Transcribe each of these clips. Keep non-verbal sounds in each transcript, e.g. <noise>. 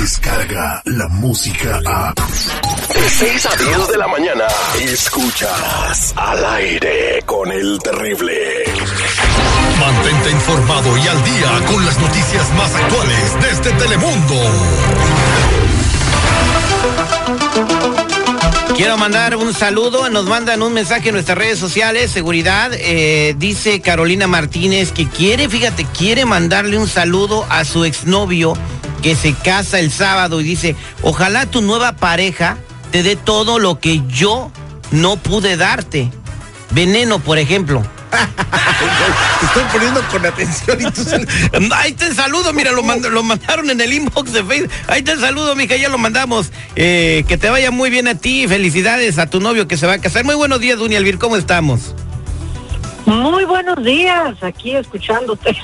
llega la música a... De 6 a 10 de la mañana, escuchas al aire con el terrible. Mantente informado y al día con las noticias más actuales desde Telemundo. Quiero mandar un saludo, nos mandan un mensaje en nuestras redes sociales, seguridad, eh, dice Carolina Martínez que quiere, fíjate, quiere mandarle un saludo a su exnovio que se casa el sábado y dice, ojalá tu nueva pareja te dé todo lo que yo no pude darte. Veneno, por ejemplo. Te <laughs> estoy poniendo con atención y tú <laughs> Ahí te saludo, mira, lo, lo, mandaron en el inbox de Facebook. Ahí te saludo, mija, ya lo mandamos. Eh, que te vaya muy bien a ti. Felicidades a tu novio que se va a casar. Muy buenos días, Dunia Elvir, ¿cómo estamos? Muy buenos días, aquí escuchándote.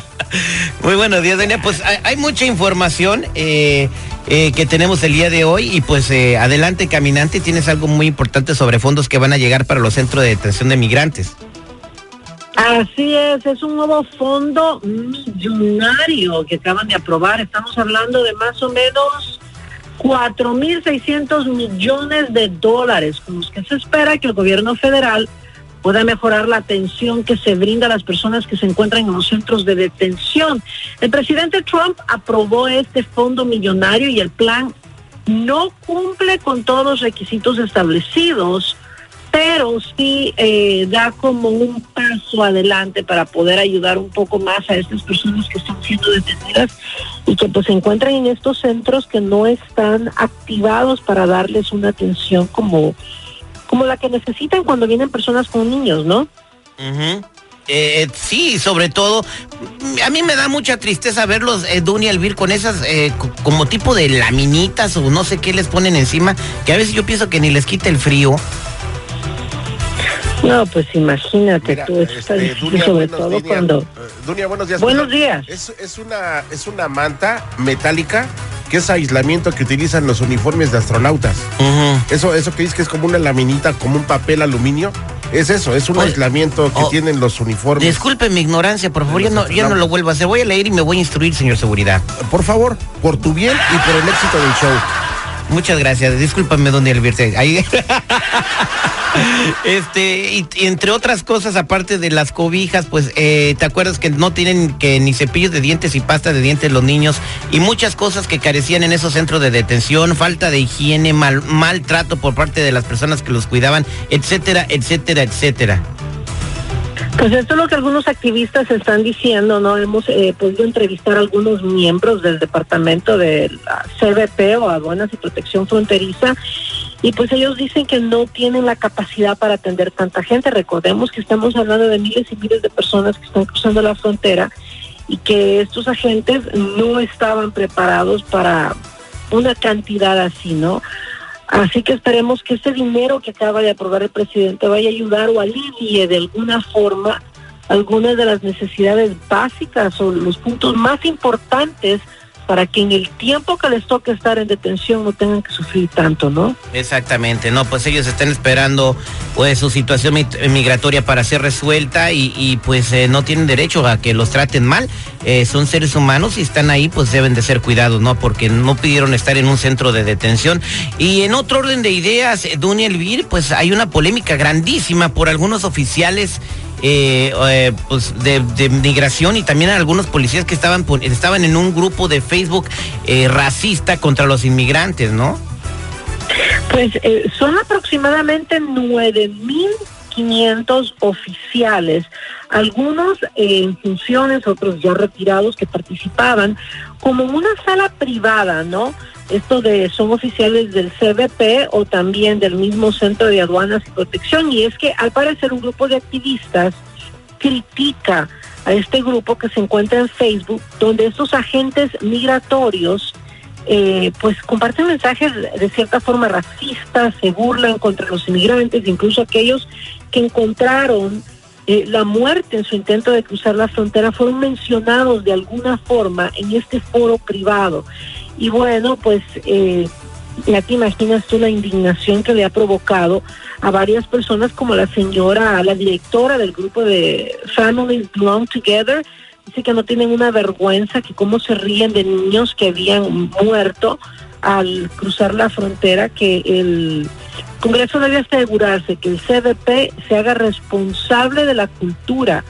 <laughs> Muy buenos días, Dunia. Pues hay, mucha información eh, eh, que tenemos el día de hoy y pues adelante, caminante, tienes algo muy importante sobre fondos que van a llegar para los centros de detención de migrantes. Así es, es un nuevo fondo millonario que acaban de aprobar. Estamos hablando de más o menos 4.600 millones de dólares, con los que se espera que el gobierno federal pueda mejorar la atención que se brinda a las personas que se encuentran en los centros de detención. El presidente Trump aprobó este fondo millonario y el plan no cumple con todos los requisitos establecidos pero sí eh, da como un paso adelante para poder ayudar un poco más a estas personas que están siendo detenidas y que pues se encuentran en estos centros que no están activados para darles una atención como, como la que necesitan cuando vienen personas con niños, ¿no? Eh, sí, sobre todo, a mí me da mucha tristeza verlos, eh, Duny Elvir, con esas eh, como tipo de laminitas o no sé qué les ponen encima, que a veces yo pienso que ni les quita el frío. No, pues imagínate tú, este, sobre todo cuando... Eh, Dunia, buenos días. Buenos días. Es, es, una, es una manta metálica que es aislamiento que utilizan los uniformes de astronautas. Eso eso que dices que es como una laminita, como un papel aluminio. Es eso, es un aislamiento que oh, tienen los uniformes. Disculpe mi ignorancia, por favor, yo no, yo no lo vuelvo a hacer. Voy a leer y me voy a instruir, señor seguridad. Por favor, por tu bien y por el éxito del show. Muchas gracias. Discúlpame, don Elvirte. Ahí. <laughs> <laughs> este, y, entre otras cosas, aparte de las cobijas, pues, eh, ¿te acuerdas que no tienen que ni cepillos de dientes y pasta de dientes los niños? Y muchas cosas que carecían en esos centros de detención, falta de higiene, mal, maltrato por parte de las personas que los cuidaban, etcétera, etcétera, etcétera. Pues esto es lo que algunos activistas están diciendo, ¿no? Hemos eh, podido entrevistar a algunos miembros del departamento de CBP o Aduanas y Protección Fronteriza y pues ellos dicen que no tienen la capacidad para atender tanta gente. Recordemos que estamos hablando de miles y miles de personas que están cruzando la frontera y que estos agentes no estaban preparados para una cantidad así, ¿no? Así que esperemos que ese dinero que acaba de aprobar el presidente vaya a ayudar o alivie de alguna forma algunas de las necesidades básicas o los puntos más importantes para que en el tiempo que les toque estar en detención no tengan que sufrir tanto, ¿no? Exactamente, no, pues ellos están esperando pues su situación migratoria para ser resuelta y, pues eh, no tienen derecho a que los traten mal, eh, son seres humanos y están ahí pues deben de ser cuidados, ¿no? Porque no pidieron estar en un centro de detención. Y en otro orden de ideas, Duny Elvir, pues hay una polémica grandísima por algunos oficiales eh, eh, pues de, migración y también algunos policías que estaban, estaban en un grupo de Facebook eh, racista contra los inmigrantes, ¿no? Pues son aproximadamente 9.500 oficiales, algunos en funciones, otros ya retirados que participaban como una sala privada, ¿no? Esto de son oficiales del CBP o también del mismo Centro de Aduanas y Protección. Y es que al parecer un grupo de activistas critica a este grupo que se encuentra en Facebook, donde estos agentes migratorios eh, pues comparten mensajes de cierta forma racistas, se burlan contra los inmigrantes, incluso aquellos que encontraron eh, la muerte en su intento de cruzar la frontera fueron mencionados de alguna forma en este foro privado. Y bueno, pues eh, ya te imaginas tú la indignación que le ha provocado a varias personas como la señora, la directora del grupo de Families Belong Together, Dice que no tienen una vergüenza, que cómo se ríen de niños que habían muerto al cruzar la frontera, que el Congreso debe asegurarse que el CDP se haga responsable de la cultura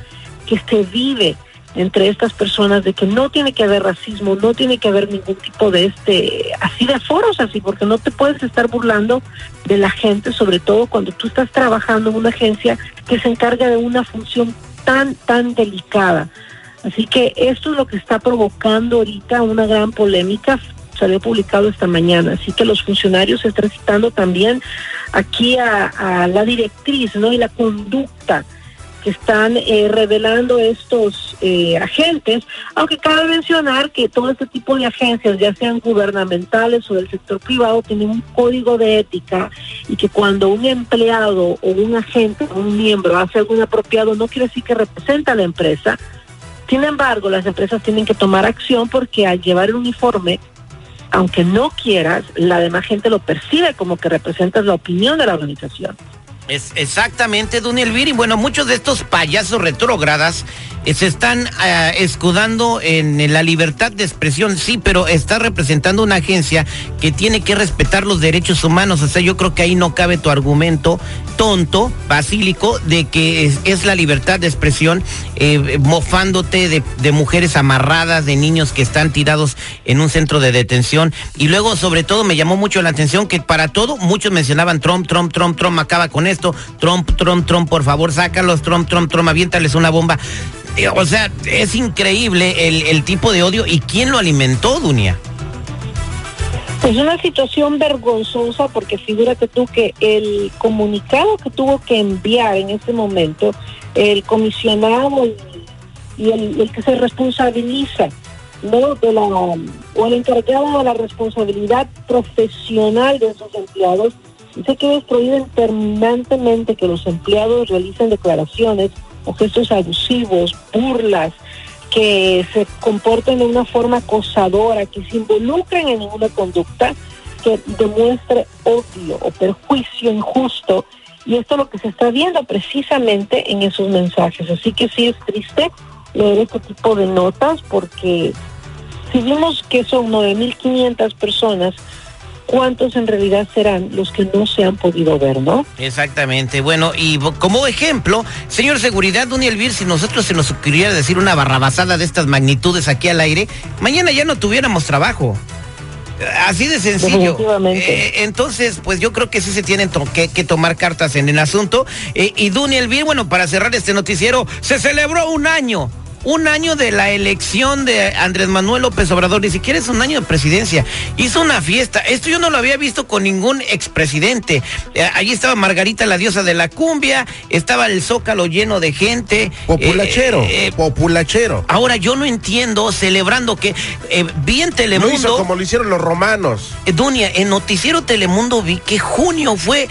que se vive entre estas personas de que no tiene que haber racismo, no tiene que haber ningún tipo de este, así de foros así, porque no te puedes estar burlando de la gente, sobre todo cuando tú estás trabajando en una agencia que se encarga de una función tan, tan delicada. Así que esto es lo que está provocando ahorita una gran polémica salió publicado esta mañana. Así que los funcionarios están citando también aquí a, la directriz ¿no? y la conducta que están eh, revelando estos eh, agentes, aunque cabe mencionar que todo este tipo de agencias, ya sean gubernamentales o del sector privado, tienen un código de ética y que cuando un empleado o un agente o un miembro hace algo inapropiado, no quiere decir que representa a la empresa. Sin embargo, las empresas tienen que tomar acción porque al llevar el uniforme, aunque no quieras, la demás gente lo percibe como que representas la opinión de la organización. Es exactamente, Don Elvir. Y bueno, muchos de estos payasos retrógradas se están uh, escudando en la libertad de expresión, sí, pero está representando una agencia que tiene que respetar los derechos humanos. O sea, yo creo que ahí no cabe tu argumento tonto, basílico, de que es, es la libertad de expresión, eh, mofándote de, de, mujeres amarradas, de niños que están tirados en un centro de detención. Y luego, sobre todo, me llamó mucho la atención que para todo, muchos mencionaban Trump, Trump, Trump, Trump, acaba con esto, Trump, Trump, Trump, por favor, sácalos, Trump, Trump, Trump, aviéntales una bomba. O sea, es increíble el, tipo de odio y quién lo alimentó, Dunia. Es una situación vergonzosa porque figúrate tú que el comunicado que tuvo que enviar en este momento el comisionado y, el, que se responsabiliza ¿no? de la, o el encargado de la responsabilidad profesional de esos empleados dice que es prohíben terminantemente que los empleados realicen declaraciones o gestos abusivos, burlas, que se comporten de una forma acosadora, que se involucren en ninguna conducta que demuestre odio o perjuicio injusto. Y esto es lo que se está viendo precisamente en esos mensajes. Así que sí es triste leer este tipo de notas porque si vimos que son 9.500 personas cuántos en realidad serán los que no se han podido ver, ¿no? Exactamente. Bueno, y como ejemplo, señor Seguridad, Don Elvir, si nosotros se nos ocurriera decir una barrabasada de estas magnitudes aquí al aire, mañana ya no tuviéramos trabajo. Así de sencillo. Eh, entonces, pues yo creo que sí se tienen to que, que, tomar cartas en el asunto. Eh, y Duny Elvir, bueno, para cerrar este noticiero, se celebró un año un año de la elección de Andrés Manuel López Obrador, ni siquiera es un año de presidencia. Hizo una fiesta. Esto yo no lo había visto con ningún expresidente. Eh, allí estaba Margarita, la diosa de la cumbia, estaba el zócalo lleno de gente. Populachero, eh, eh, populachero. Ahora yo no entiendo, celebrando que eh, vi en Telemundo. Lo hizo como lo hicieron los romanos. Dunia, en Noticiero Telemundo vi que junio fue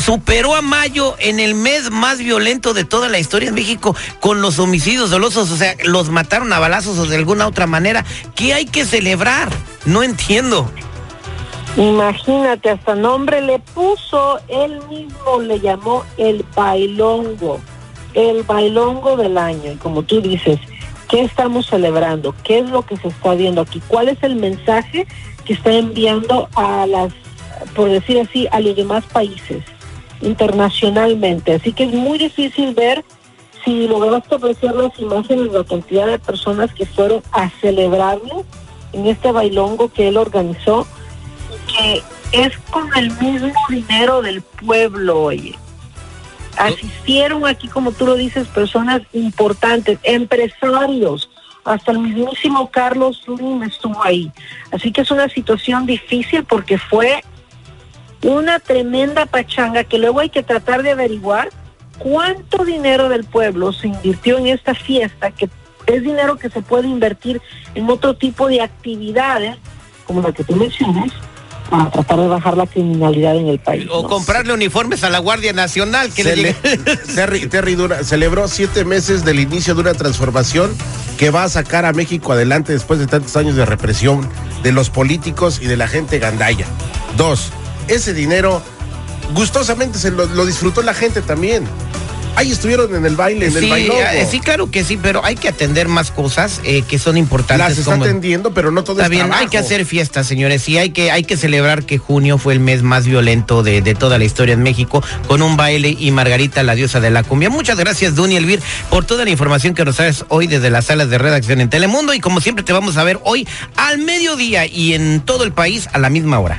superó a mayo en el mes más violento de toda la historia en México con los homicidios dolosos, o sea, los mataron a balazos o de alguna otra manera. ¿Qué hay que celebrar? No entiendo. Imagínate, hasta nombre le puso, él mismo le llamó el bailongo, el bailongo del año. Y como tú dices, ¿qué estamos celebrando? ¿Qué es lo que se está viendo aquí? ¿Cuál es el mensaje que está enviando a las, por decir así, a los demás países? Internacionalmente. Así que es muy difícil ver si lograste apreciar las imágenes de la cantidad de personas que fueron a celebrarlo en este bailongo que él organizó, que es con el mismo dinero del pueblo, oye. Asistieron aquí, como tú lo dices, personas importantes, empresarios, hasta el mismísimo Carlos Slim estuvo ahí. Así que es una situación difícil porque fue una tremenda pachanga que luego hay que tratar de averiguar cuánto dinero del pueblo se invirtió en esta fiesta, que es dinero que se puede invertir en otro tipo de actividades, como la que tú mencionas, para tratar de bajar la criminalidad en el país. O ¿no? comprarle uniformes a la Guardia Nacional. Que le- <laughs> Terry, Terry Dura celebró siete meses del inicio de una transformación que va a sacar a México adelante después de tantos años de represión de los políticos y de la gente gandaya. Dos, ese dinero gustosamente se lo, lo disfrutó la gente también. Ahí estuvieron en el baile, en el baile. Eh, sí, claro que sí, pero hay que atender más cosas eh, que son importantes. Las está atendiendo, pero no todo está bien. Hay que hacer fiestas, señores, y hay que hay que celebrar que junio fue el mes más violento de, de toda la historia en México con un baile y Margarita, la diosa de la cumbia. Muchas gracias, Duny Elvir, por toda la información que nos traes hoy desde las salas de redacción en Telemundo y como siempre te vamos a ver hoy al mediodía y en todo el país a la misma hora.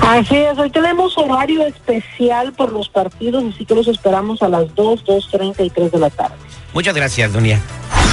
Así es, hoy tenemos horario especial por los partidos, así que los esperamos a las 2, 2.30 y 3 de la tarde. Muchas gracias, Dunia.